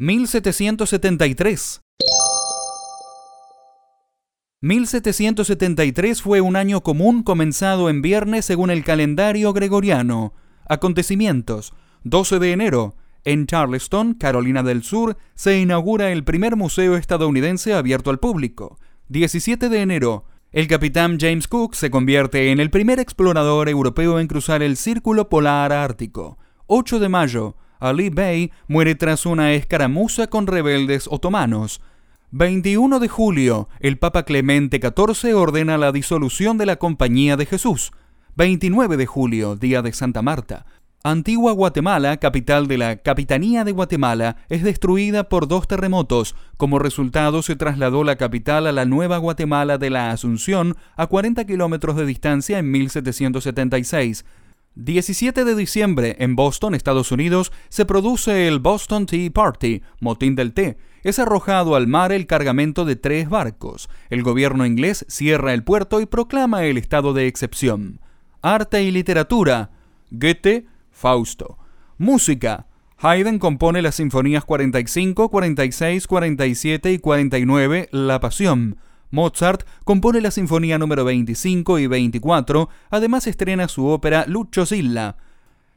1773. 1773 fue un año común comenzado en viernes según el calendario gregoriano. Acontecimientos. 12 de enero. En Charleston, Carolina del Sur, se inaugura el primer museo estadounidense abierto al público. 17 de enero. El capitán James Cook se convierte en el primer explorador europeo en cruzar el círculo polar ártico. 8 de mayo. Ali Bey muere tras una escaramuza con rebeldes otomanos. 21 de julio, el Papa Clemente XIV ordena la disolución de la Compañía de Jesús. 29 de julio, Día de Santa Marta. Antigua Guatemala, capital de la Capitanía de Guatemala, es destruida por dos terremotos. Como resultado, se trasladó la capital a la Nueva Guatemala de la Asunción, a 40 kilómetros de distancia en 1776. 17 de diciembre, en Boston, Estados Unidos, se produce el Boston Tea Party, motín del té. Es arrojado al mar el cargamento de tres barcos. El gobierno inglés cierra el puerto y proclama el estado de excepción. Arte y literatura. Goethe, Fausto. Música. Haydn compone las sinfonías 45, 46, 47 y 49, La Pasión. Mozart compone la Sinfonía número 25 y 24, además estrena su ópera Lucho Silla.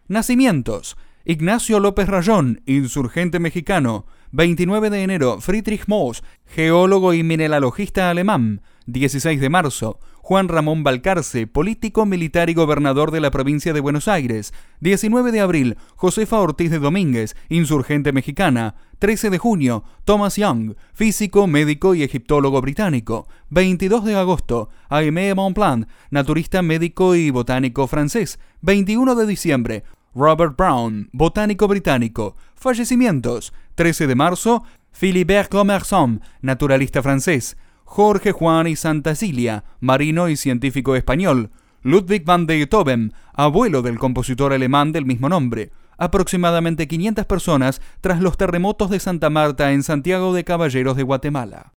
Nacimientos. Ignacio López Rayón, insurgente mexicano. 29 de enero, Friedrich Moos, geólogo y mineralogista alemán. 16 de marzo, Juan Ramón Balcarce, político, militar y gobernador de la provincia de Buenos Aires. 19 de abril, Josefa Ortiz de Domínguez, insurgente mexicana. 13 de junio, Thomas Young, físico, médico y egiptólogo británico. 22 de agosto, Aimé Montplan, naturista, médico y botánico francés. 21 de diciembre, Robert Brown, botánico británico. Fallecimientos. 13 de marzo, Philibert Commerson, naturalista francés. Jorge Juan y Santa Cilia, marino y científico español, Ludwig van Beethoven, abuelo del compositor alemán del mismo nombre, aproximadamente 500 personas tras los terremotos de Santa Marta en Santiago de Caballeros de Guatemala.